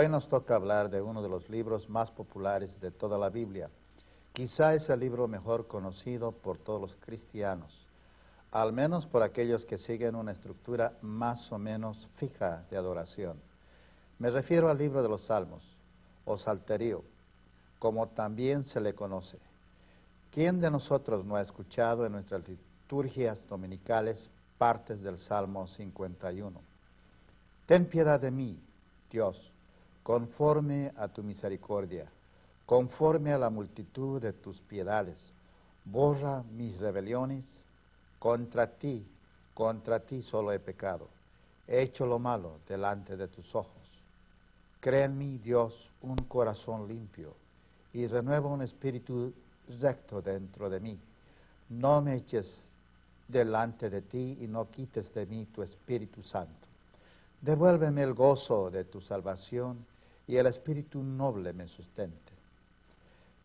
Hoy nos toca hablar de uno de los libros más populares de toda la Biblia. Quizá es el libro mejor conocido por todos los cristianos, al menos por aquellos que siguen una estructura más o menos fija de adoración. Me refiero al libro de los Salmos, o Salterio, como también se le conoce. ¿Quién de nosotros no ha escuchado en nuestras liturgias dominicales partes del Salmo 51? Ten piedad de mí, Dios, conforme a tu misericordia, conforme a la multitud de tus piedades. Borra mis rebeliones. Contra ti, contra ti solo he pecado. He hecho lo malo delante de tus ojos. Crea en mí, Dios, un corazón limpio y renueva un espíritu recto dentro de mí. No me eches delante de ti y no quites de mí tu Espíritu Santo. Devuélveme el gozo de tu salvación y el Espíritu noble me sustente.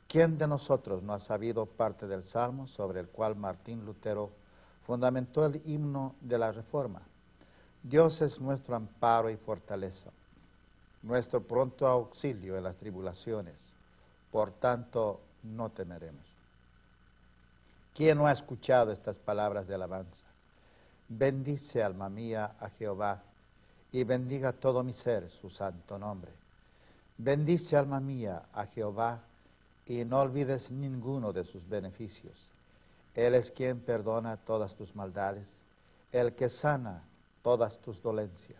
¿Quién de nosotros no ha sabido parte del Salmo sobre el cual Martín Lutero fundamentó el himno de la Reforma? Dios es nuestro amparo y fortaleza, nuestro pronto auxilio en las tribulaciones. Por tanto, no temeremos. ¿Quién no ha escuchado estas palabras de alabanza? Bendice, alma mía, a Jehová, y bendiga todo mi ser su santo nombre. Bendice, alma mía, a Jehová, y no olvides ninguno de sus beneficios. Él es quien perdona todas tus maldades, el que sana todas tus dolencias.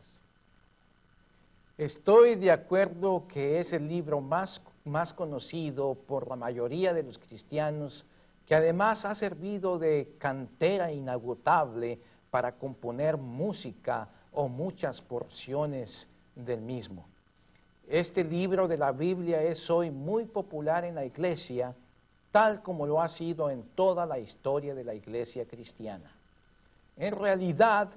Estoy de acuerdo que es el libro más, más conocido por la mayoría de los cristianos, que además ha servido de cantera inagotable para componer música o muchas porciones del mismo. Este libro de la Biblia es hoy muy popular en la iglesia, tal como lo ha sido en toda la historia de la iglesia cristiana. En realidad,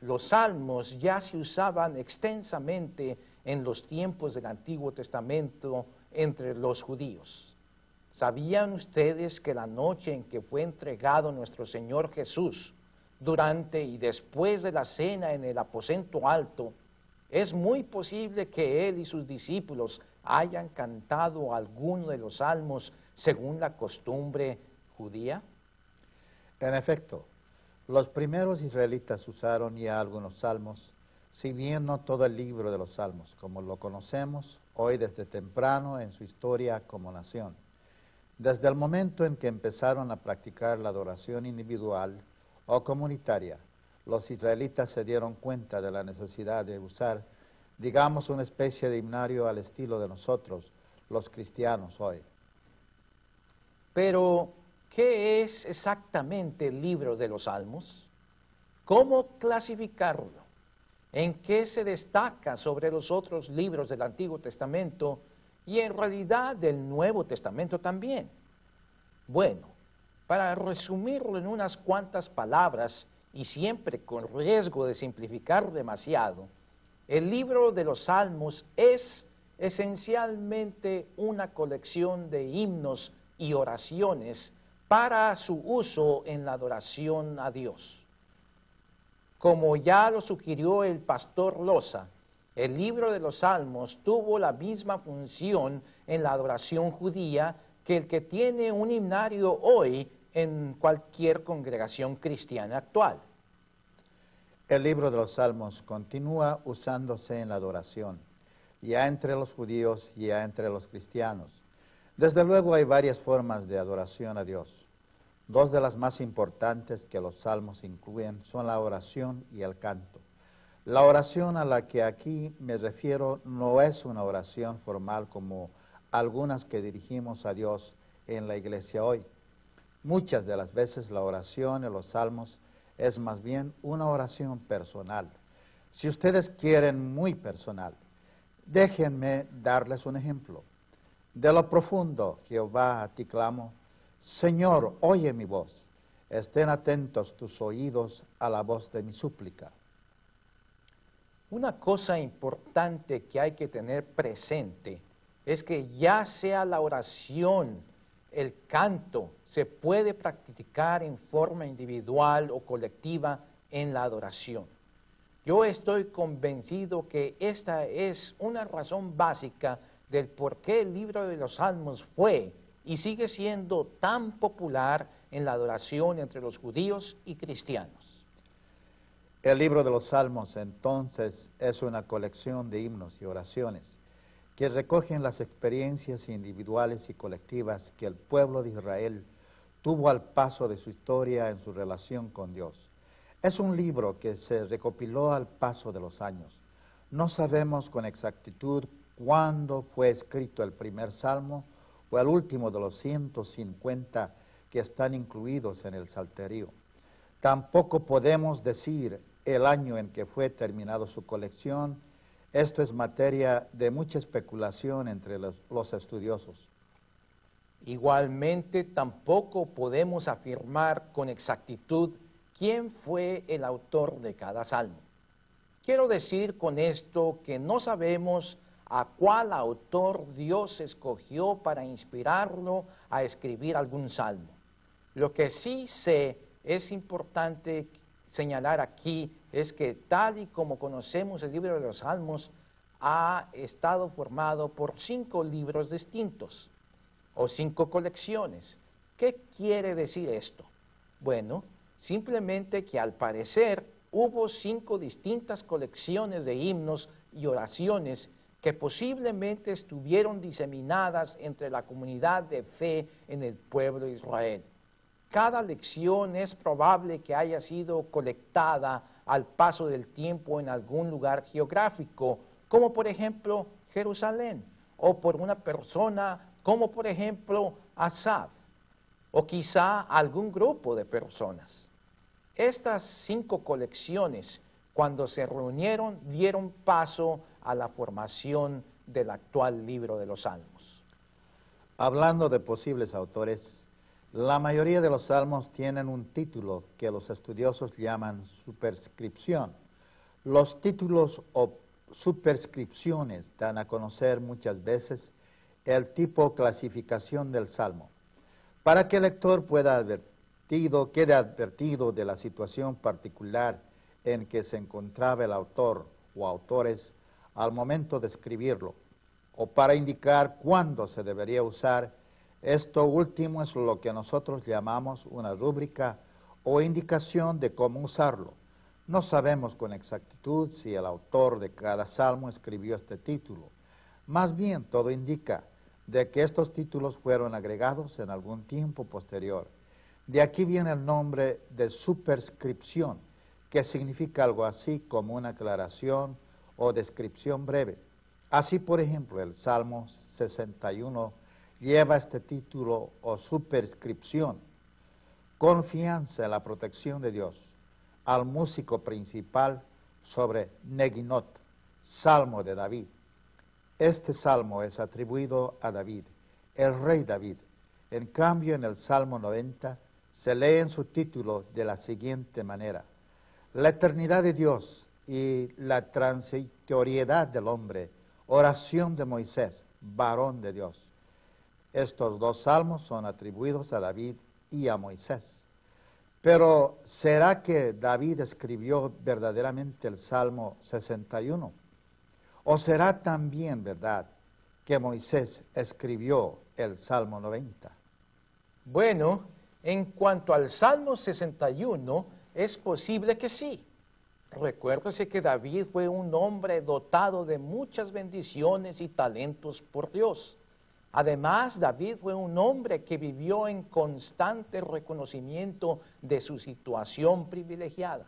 los salmos ya se usaban extensamente en los tiempos del Antiguo Testamento entre los judíos. ¿Sabían ustedes que la noche en que fue entregado nuestro Señor Jesús, durante y después de la cena en el aposento alto, es muy posible que él y sus discípulos hayan cantado alguno de los salmos según la costumbre judía? En efecto, los primeros israelitas usaron ya algunos salmos, si bien no todo el libro de los salmos, como lo conocemos hoy desde temprano en su historia como nación. Desde el momento en que empezaron a practicar la adoración individual o comunitaria, los israelitas se dieron cuenta de la necesidad de usar, digamos, una especie de himnario al estilo de nosotros, los cristianos hoy. Pero, ¿qué es exactamente el libro de los Salmos? ¿Cómo clasificarlo? ¿En qué se destaca sobre los otros libros del Antiguo Testamento y en realidad del Nuevo Testamento también? Bueno, para resumirlo en unas cuantas palabras, y siempre con riesgo de simplificar demasiado, el libro de los Salmos es esencialmente una colección de himnos y oraciones para su uso en la adoración a Dios. Como ya lo sugirió el pastor Loza, el libro de los Salmos tuvo la misma función en la adoración judía que el que tiene un himnario hoy en cualquier congregación cristiana actual. El libro de los Salmos continúa usándose en la adoración, ya entre los judíos, ya entre los cristianos. Desde luego hay varias formas de adoración a Dios. Dos de las más importantes que los salmos incluyen son la oración y el canto. La oración a la que aquí me refiero no es una oración formal como algunas que dirigimos a Dios en la iglesia hoy. Muchas de las veces la oración en los salmos es más bien una oración personal. Si ustedes quieren muy personal, déjenme darles un ejemplo. De lo profundo, Jehová, a ti clamo, Señor, oye mi voz, estén atentos tus oídos a la voz de mi súplica. Una cosa importante que hay que tener presente es que ya sea la oración, el canto, se puede practicar en forma individual o colectiva en la adoración. Yo estoy convencido que esta es una razón básica del por qué el libro de los Salmos fue y sigue siendo tan popular en la adoración entre los judíos y cristianos. El libro de los Salmos entonces es una colección de himnos y oraciones que recogen las experiencias individuales y colectivas que el pueblo de Israel tuvo al paso de su historia en su relación con Dios. Es un libro que se recopiló al paso de los años. No sabemos con exactitud cuándo fue escrito el primer salmo o el último de los 150 que están incluidos en el Salterio. Tampoco podemos decir el año en que fue terminado su colección. Esto es materia de mucha especulación entre los, los estudiosos. Igualmente, tampoco podemos afirmar con exactitud quién fue el autor de cada salmo. Quiero decir con esto que no sabemos a cuál autor Dios escogió para inspirarlo a escribir algún salmo. Lo que sí sé es importante señalar aquí es que tal y como conocemos el libro de los salmos, ha estado formado por cinco libros distintos o cinco colecciones. ¿Qué quiere decir esto? Bueno, simplemente que al parecer hubo cinco distintas colecciones de himnos y oraciones que posiblemente estuvieron diseminadas entre la comunidad de fe en el pueblo de Israel. Cada lección es probable que haya sido colectada al paso del tiempo en algún lugar geográfico, como por ejemplo Jerusalén, o por una persona como por ejemplo Asaf, o quizá algún grupo de personas. Estas cinco colecciones, cuando se reunieron, dieron paso a la formación del actual libro de los Salmos. Hablando de posibles autores, la mayoría de los salmos tienen un título que los estudiosos llaman superscripción. Los títulos o superscripciones dan a conocer muchas veces el tipo clasificación del salmo, para que el lector pueda advertido, quede advertido de la situación particular en que se encontraba el autor o autores al momento de escribirlo, o para indicar cuándo se debería usar. Esto último es lo que nosotros llamamos una rúbrica o indicación de cómo usarlo. No sabemos con exactitud si el autor de cada salmo escribió este título. Más bien, todo indica de que estos títulos fueron agregados en algún tiempo posterior. De aquí viene el nombre de superscripción, que significa algo así como una aclaración o descripción breve. Así, por ejemplo, el Salmo 61 lleva este título o superscripción, confianza en la protección de Dios, al músico principal sobre Neginot, Salmo de David. Este salmo es atribuido a David, el rey David. En cambio, en el Salmo 90 se lee en su título de la siguiente manera. La eternidad de Dios y la transitoriedad del hombre, oración de Moisés, varón de Dios. Estos dos salmos son atribuidos a David y a Moisés. Pero ¿será que David escribió verdaderamente el Salmo 61? ¿O será también verdad que Moisés escribió el Salmo 90? Bueno, en cuanto al Salmo 61, es posible que sí. Recuérdese que David fue un hombre dotado de muchas bendiciones y talentos por Dios. Además, David fue un hombre que vivió en constante reconocimiento de su situación privilegiada.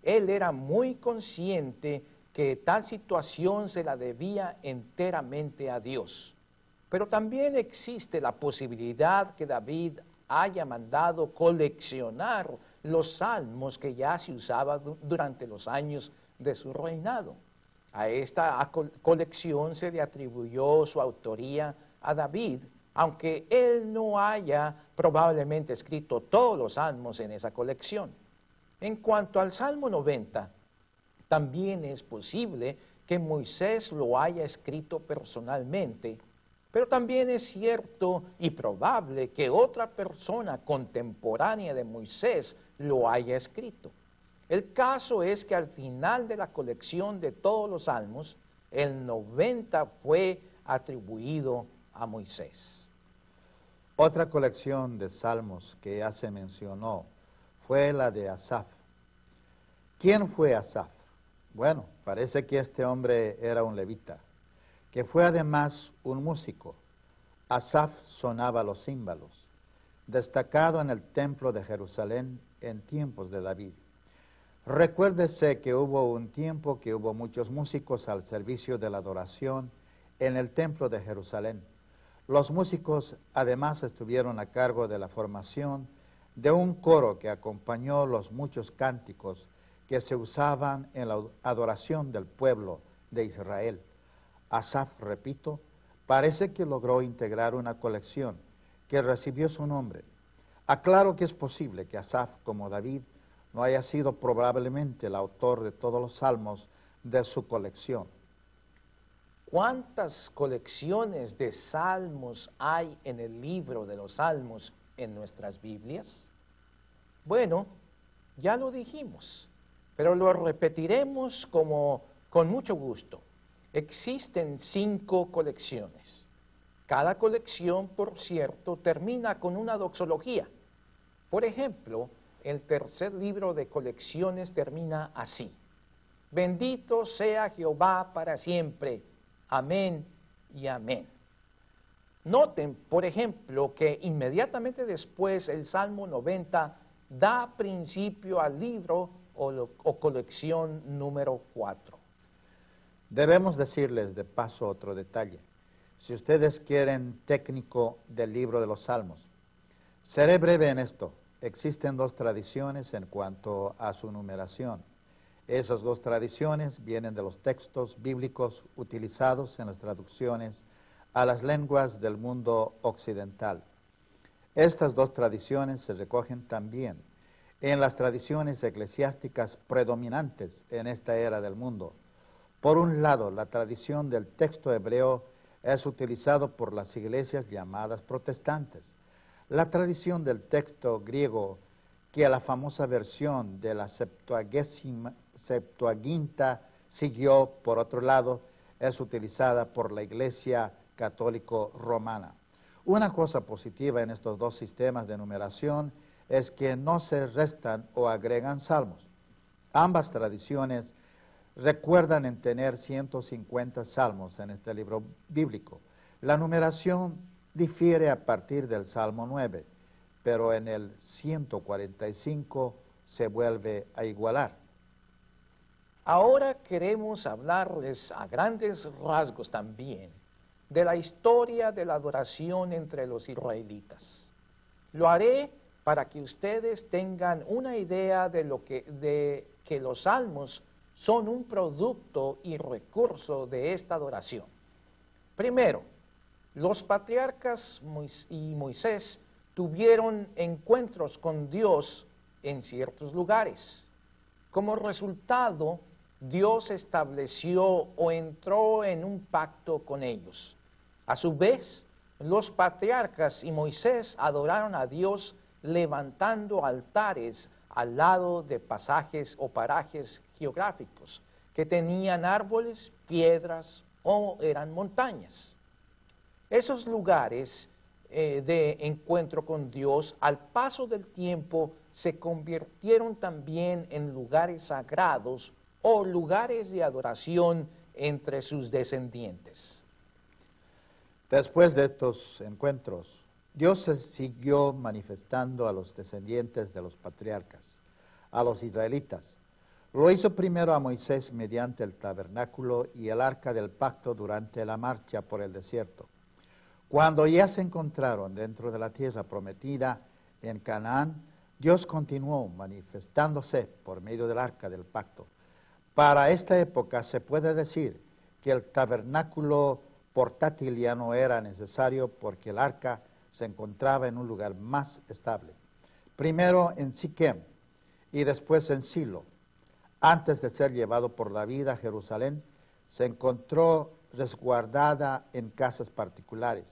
Él era muy consciente que tal situación se la debía enteramente a Dios. Pero también existe la posibilidad que David haya mandado coleccionar los salmos que ya se usaban durante los años de su reinado. A esta colección se le atribuyó su autoría a David, aunque él no haya probablemente escrito todos los salmos en esa colección. En cuanto al Salmo 90, también es posible que Moisés lo haya escrito personalmente pero también es cierto y probable que otra persona contemporánea de Moisés lo haya escrito. El caso es que al final de la colección de todos los salmos, el 90 fue atribuido a Moisés. Otra colección de salmos que ya se mencionó fue la de Asaf. ¿Quién fue Asaf? Bueno, parece que este hombre era un levita, que fue además un músico. Asaf sonaba los címbalos, destacado en el templo de Jerusalén en tiempos de David. Recuérdese que hubo un tiempo que hubo muchos músicos al servicio de la adoración en el templo de Jerusalén. Los músicos además estuvieron a cargo de la formación de un coro que acompañó los muchos cánticos que se usaban en la adoración del pueblo de Israel. Asaf, repito, parece que logró integrar una colección que recibió su nombre. Aclaro que es posible que Asaf, como David, no haya sido probablemente el autor de todos los salmos de su colección. ¿Cuántas colecciones de salmos hay en el libro de los salmos en nuestras Biblias? Bueno, ya lo dijimos, pero lo repetiremos como con mucho gusto. Existen cinco colecciones. Cada colección, por cierto, termina con una doxología. Por ejemplo, el tercer libro de colecciones termina así. Bendito sea Jehová para siempre. Amén y amén. Noten, por ejemplo, que inmediatamente después el Salmo 90 da principio al libro o, colección número 4. Debemos decirles de paso otro detalle. Si ustedes quieren técnico del libro de los Salmos, seré breve en esto. Existen dos tradiciones en cuanto a su numeración. Esas dos tradiciones vienen de los textos bíblicos utilizados en las traducciones a las lenguas del mundo occidental. Estas dos tradiciones se recogen también en las tradiciones eclesiásticas predominantes en esta era del mundo. Por un lado, la tradición del texto hebreo es utilizado por las iglesias llamadas protestantes. La tradición del texto griego, que a la famosa versión de la Septuaginta siguió, por otro lado, es utilizada por la iglesia católico romana. Una cosa positiva en estos dos sistemas de numeración es que no se restan o agregan salmos. Ambas tradiciones recuerdan en tener 150 salmos en este libro bíblico. La numeración difiere a partir del Salmo 9, pero en el 145 se vuelve a igualar. Ahora queremos hablarles a grandes rasgos también de la historia de la adoración entre los israelitas. Lo haré para que ustedes tengan una idea de, lo que, de que los salmos son un producto y recurso de esta adoración. Primero, los patriarcas y Moisés tuvieron encuentros con Dios en ciertos lugares. Como resultado, Dios estableció o entró en un pacto con ellos. A su vez, los patriarcas y Moisés adoraron a Dios levantando altares al lado de pasajes o parajes geográficos que tenían árboles, piedras o eran montañas. Esos lugares eh, de encuentro con Dios al paso del tiempo se convirtieron también en lugares sagrados o lugares de adoración entre sus descendientes. Después de estos encuentros, Dios se siguió manifestando a los descendientes de los patriarcas, a los israelitas. Lo hizo primero a Moisés mediante el tabernáculo y el arca del pacto durante la marcha por el desierto. Cuando ya se encontraron dentro de la tierra prometida en Canaán, Dios continuó manifestándose por medio del arca del pacto. Para esta época se puede decir que el tabernáculo portátil ya no era necesario porque el arca se encontraba en un lugar más estable. Primero en Siquem y después en Silo. Antes de ser llevado por David a Jerusalén, se encontró resguardada en casas particulares.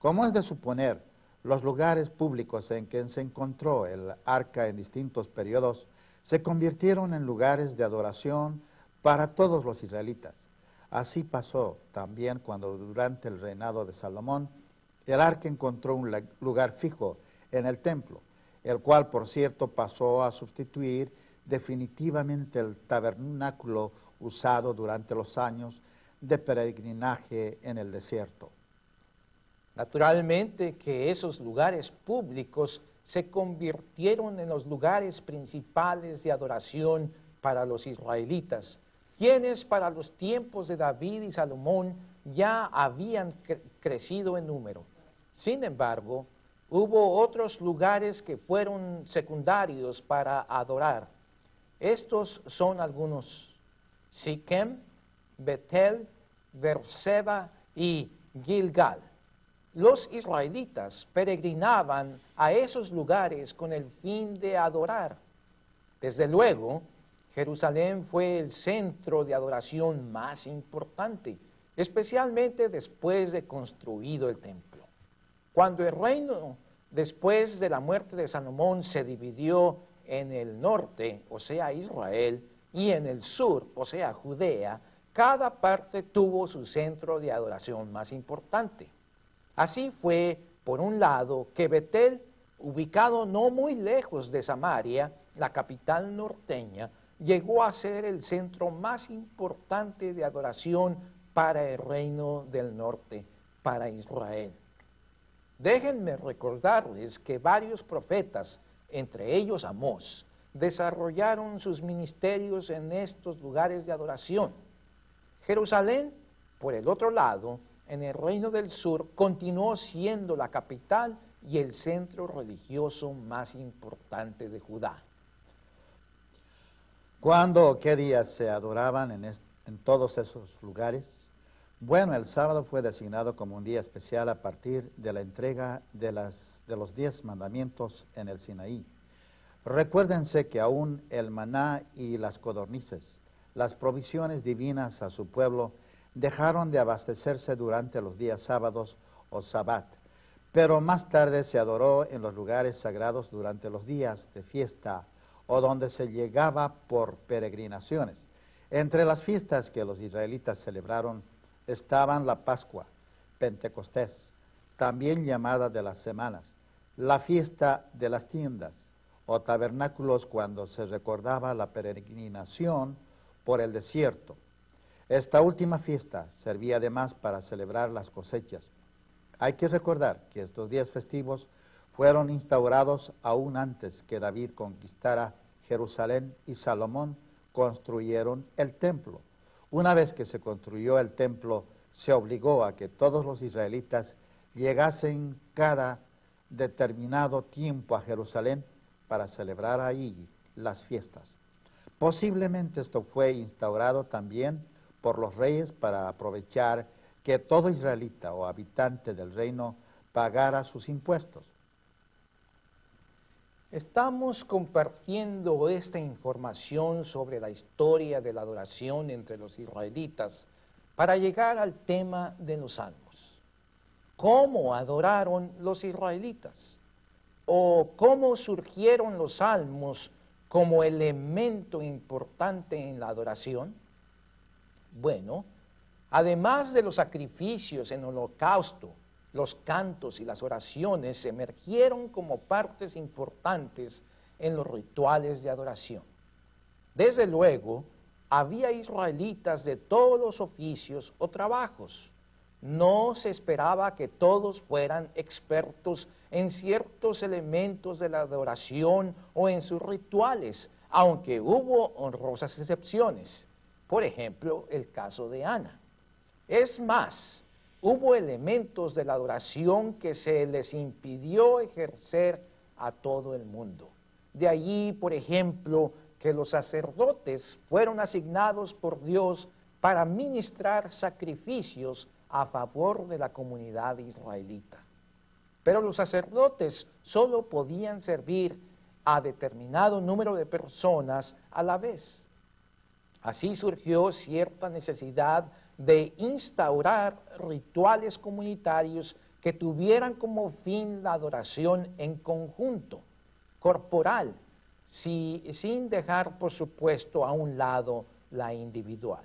Como es de suponer, los lugares públicos en que se encontró el arca en distintos periodos se convirtieron en lugares de adoración para todos los israelitas. Así pasó también cuando durante el reinado de Salomón el arca encontró un lugar fijo en el templo, el cual por cierto pasó a sustituir definitivamente el tabernáculo usado durante los años de peregrinaje en el desierto. Naturalmente que esos lugares públicos se convirtieron en los lugares principales de adoración para los israelitas, quienes para los tiempos de David y Salomón ya habían crecido en número. Sin embargo, hubo otros lugares que fueron secundarios para adorar. Estos son algunos. Siquem, Betel, Berseba y Gilgal. Los israelitas peregrinaban a esos lugares con el fin de adorar. Desde luego, Jerusalén fue el centro de adoración más importante, especialmente después de construido el templo. Cuando el reino, después de la muerte de Salomón, se dividió en el norte, o sea, Israel, y en el sur, o sea, Judea, cada parte tuvo su centro de adoración más importante. Así fue, por un lado, que Betel, ubicado no muy lejos de Samaria, la capital norteña, llegó a ser el centro más importante de adoración para el reino del norte, para Israel. Déjenme recordarles que varios profetas, entre ellos Amós, desarrollaron sus ministerios en estos lugares de adoración. Jerusalén, por el otro lado, en el reino del sur, continuó siendo la capital y el centro religioso más importante de Judá. ¿Cuándo o qué días se adoraban en, todos esos lugares? Bueno, el sábado fue designado como un día especial a partir de la entrega de, los diez mandamientos en el Sinaí. Recuérdense que aún el maná y las codornices, las provisiones divinas a su pueblo, dejaron de abastecerse durante los días sábados o sabbat, pero más tarde se adoró en los lugares sagrados durante los días de fiesta o donde se llegaba por peregrinaciones. Entre las fiestas que los israelitas celebraron estaban la Pascua, Pentecostés, también llamada de las semanas, la fiesta de las tiendas o tabernáculos cuando se recordaba la peregrinación por el desierto, esta última fiesta servía además para celebrar las cosechas. Hay que recordar que estos días festivos fueron instaurados aún antes que David conquistara Jerusalén y Salomón construyeron el templo. Una vez que se construyó el templo, se obligó a que todos los israelitas llegasen cada determinado tiempo a Jerusalén para celebrar ahí las fiestas. Posiblemente esto fue instaurado también por los reyes para aprovechar que todo israelita o habitante del reino pagara sus impuestos. Estamos compartiendo esta información sobre la historia de la adoración entre los israelitas para llegar al tema de los salmos. ¿Cómo adoraron los israelitas? ¿O cómo surgieron los salmos como elemento importante en la adoración? Bueno, además de los sacrificios en holocausto, los cantos y las oraciones emergieron como partes importantes en los rituales de adoración. Desde luego, había israelitas de todos los oficios o trabajos. No se esperaba que todos fueran expertos en ciertos elementos de la adoración o en sus rituales, aunque hubo honrosas excepciones. Por ejemplo, el caso de Ana. Es más, hubo elementos de la adoración que se les impidió ejercer a todo el mundo. De allí, por ejemplo, que los sacerdotes fueron asignados por Dios para ministrar sacrificios a favor de la comunidad israelita. Pero los sacerdotes solo podían servir a determinado número de personas a la vez. Así surgió cierta necesidad de instaurar rituales comunitarios que tuvieran como fin la adoración en conjunto, corporal, sin dejar, por supuesto, a un lado la individual.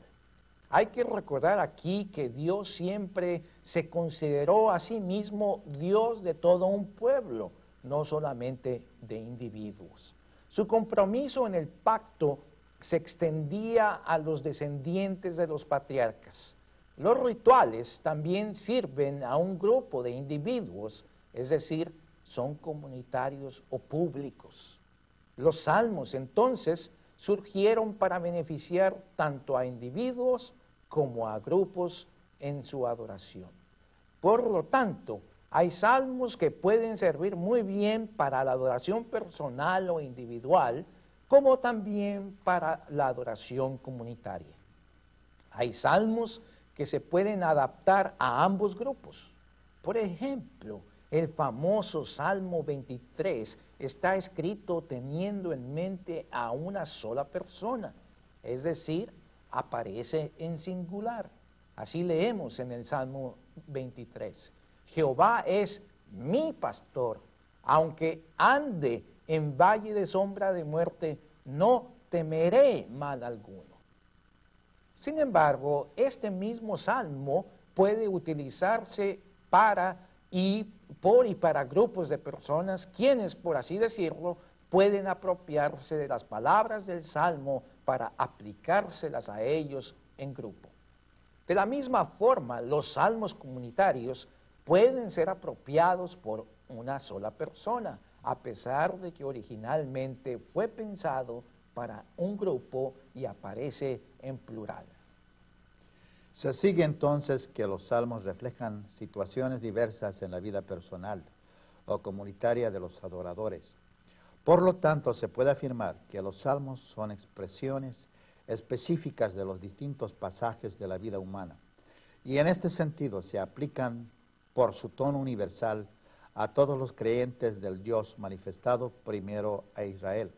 Hay que recordar aquí que Dios siempre se consideró a sí mismo Dios de todo un pueblo, no solamente de individuos. Su compromiso en el pacto se extendía a los descendientes de los patriarcas. Los rituales también sirven a un grupo de individuos, es decir, son comunitarios o públicos. Los salmos entonces surgieron para beneficiar tanto a individuos como a grupos en su adoración. Por lo tanto, hay salmos que pueden servir muy bien para la adoración personal o individual, como también para la adoración comunitaria. Hay salmos que se pueden adaptar a ambos grupos. Por ejemplo, el famoso Salmo 23 está escrito teniendo en mente a una sola persona, es decir, aparece en singular. Así leemos en el Salmo 23. Jehová es mi pastor, aunque ande en valle de sombra de muerte, no temeré mal alguno. Sin embargo, este mismo salmo puede utilizarse para y por y para grupos de personas quienes, por así decirlo, pueden apropiarse de las palabras del Salmo para aplicárselas a ellos en grupo. De la misma forma, los salmos comunitarios pueden ser apropiados por una sola persona, a pesar de que originalmente fue pensado para un grupo y aparece en plural. Se sigue entonces que los salmos reflejan situaciones diversas en la vida personal o comunitaria de los adoradores. Por lo tanto, se puede afirmar que los salmos son expresiones específicas de los distintos pasajes de la vida humana y en este sentido se aplican por su tono universal a todos los creyentes del Dios manifestado primero a Israel.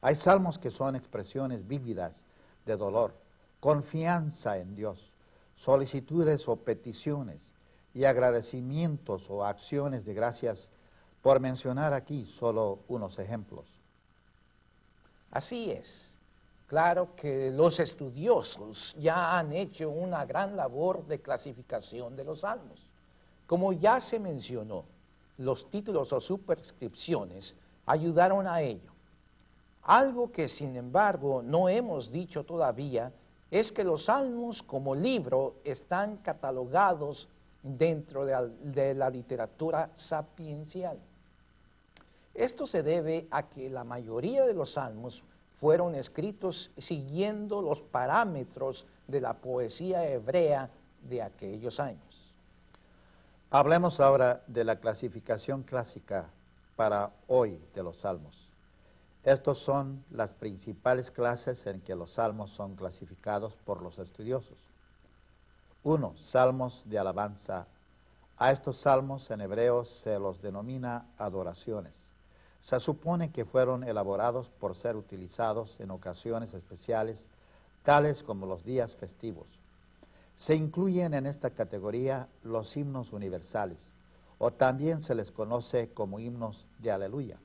Hay salmos que son expresiones vívidas de dolor, confianza en Dios, solicitudes o peticiones y agradecimientos o acciones de gracias, por mencionar aquí solo unos ejemplos. Así es. Claro que los estudiosos ya han hecho una gran labor de clasificación de los salmos. Como ya se mencionó, los títulos o superscripciones ayudaron a ello. Algo que sin embargo no hemos dicho todavía es que los salmos como libro están catalogados dentro de la, literatura sapiencial. Esto se debe a que la mayoría de los salmos fueron escritos siguiendo los parámetros de la poesía hebrea de aquellos años. Hablemos ahora de la clasificación clásica para hoy de los salmos. Estos son las principales clases en que los salmos son clasificados por los estudiosos. Uno, Salmos de alabanza. A estos salmos en hebreo se los denomina adoraciones. Se supone que fueron elaborados por ser utilizados en ocasiones especiales, tales como los días festivos. Se incluyen en esta categoría los himnos universales, o también se les conoce como himnos de aleluya.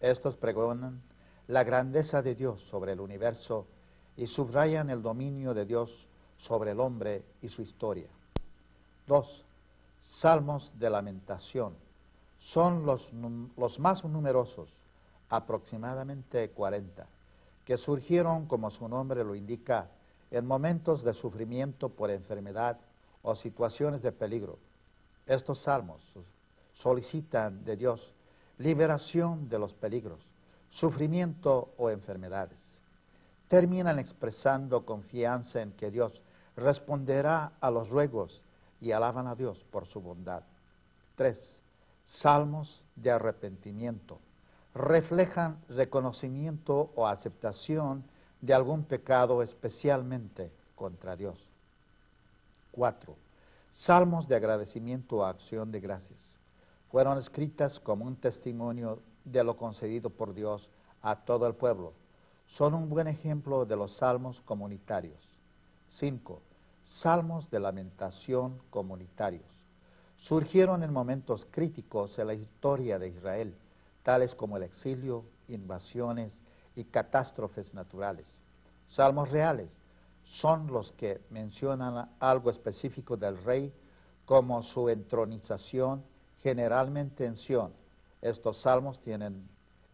Estos pregonan la grandeza de Dios sobre el universo y subrayan el dominio de Dios sobre el hombre y su historia. Dos, salmos de lamentación. Son los, los más numerosos, aproximadamente 40, que surgieron, como su nombre lo indica, en momentos de sufrimiento por enfermedad o situaciones de peligro. Estos salmos solicitan de Dios liberación de los peligros, sufrimiento o enfermedades. Terminan expresando confianza en que Dios responderá a los ruegos y alaban a Dios por su bondad. Tres, salmos de arrepentimiento. Reflejan reconocimiento o aceptación de algún pecado especialmente contra Dios. Cuatro, salmos de agradecimiento o acción de gracias fueron escritas como un testimonio de lo concedido por Dios a todo el pueblo. Son un buen ejemplo de los salmos comunitarios. 5. Salmos de lamentación comunitarios. Surgieron en momentos críticos en la historia de Israel, tales como el exilio, invasiones y catástrofes naturales. Salmos reales son los que mencionan algo específico del rey como su entronización generalmente en Sion. Estos salmos tienen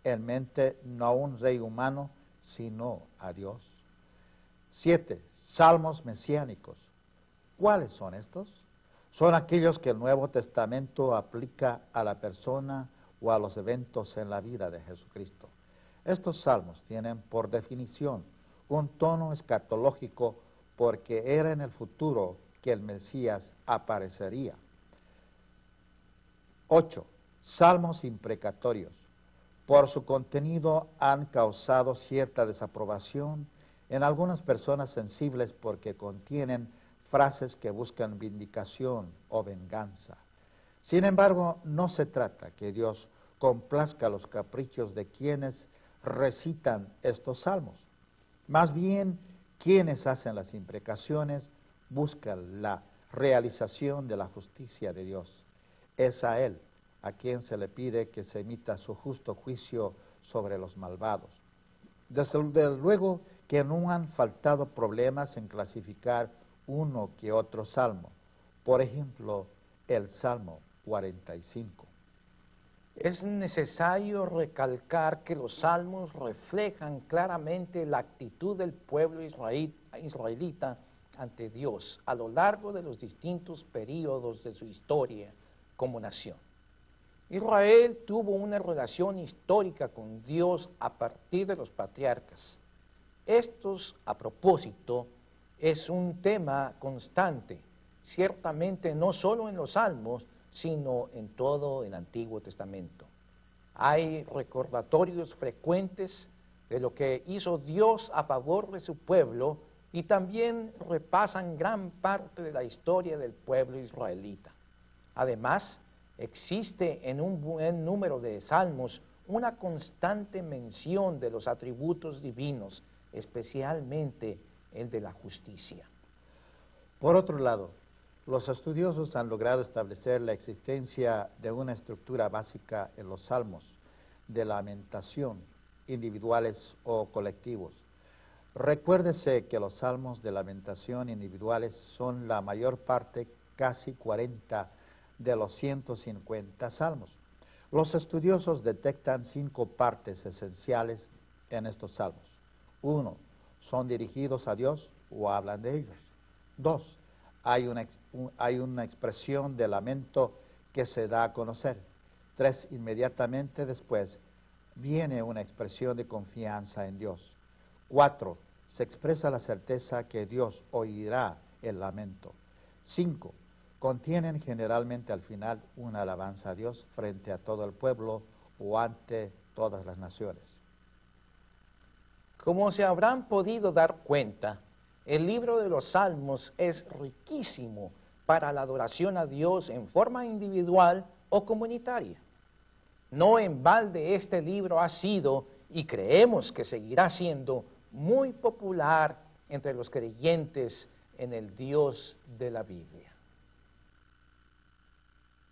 en mente no a un rey humano, sino a Dios. Siete, salmos mesiánicos. ¿Cuáles son estos? Son aquellos que el Nuevo Testamento aplica a la persona o a los eventos en la vida de Jesucristo. Estos salmos tienen por definición un tono escatológico porque era en el futuro que el Mesías aparecería. 8. Salmos imprecatorios. Por su contenido han causado cierta desaprobación en algunas personas sensibles porque contienen frases que buscan vindicación o venganza. Sin embargo, no se trata que Dios complazca los caprichos de quienes recitan estos salmos. Más bien, quienes hacen las imprecaciones buscan la realización de la justicia de Dios. Es a Él a quien se le pide que se emita su justo juicio sobre los malvados. Desde luego que no han faltado problemas en clasificar uno que otro salmo. Por ejemplo, el Salmo 45. Es necesario recalcar que los salmos reflejan claramente la actitud del pueblo israelita ante Dios a lo largo de los distintos periodos de su historia como nación. Israel tuvo una relación histórica con Dios a partir de los patriarcas. Estos, a propósito, es un tema constante, ciertamente no solo en los salmos, sino en todo el Antiguo Testamento. Hay recordatorios frecuentes de lo que hizo Dios a favor de su pueblo y también repasan gran parte de la historia del pueblo israelita. Además, existe en un buen número de salmos una constante mención de los atributos divinos, especialmente el de la justicia. Por otro lado, los estudiosos han logrado establecer la existencia de una estructura básica en los salmos de lamentación, individuales o colectivos. Recuérdese que los salmos de lamentación individuales son la mayor parte, casi 40 de los 150 salmos. Los estudiosos detectan cinco partes esenciales en estos salmos. Uno, son dirigidos a Dios o hablan de ellos. Dos, hay una, hay una expresión de lamento que se da a conocer. Tres, inmediatamente después viene una expresión de confianza en Dios. Cuatro, se expresa la certeza que Dios oirá el lamento. Cinco, contienen generalmente al final una alabanza a Dios frente a todo el pueblo o ante todas las naciones. Como se habrán podido dar cuenta, el libro de los Salmos es riquísimo para la adoración a Dios en forma individual o comunitaria. No en balde este libro ha sido y creemos que seguirá siendo muy popular entre los creyentes en el Dios de la Biblia.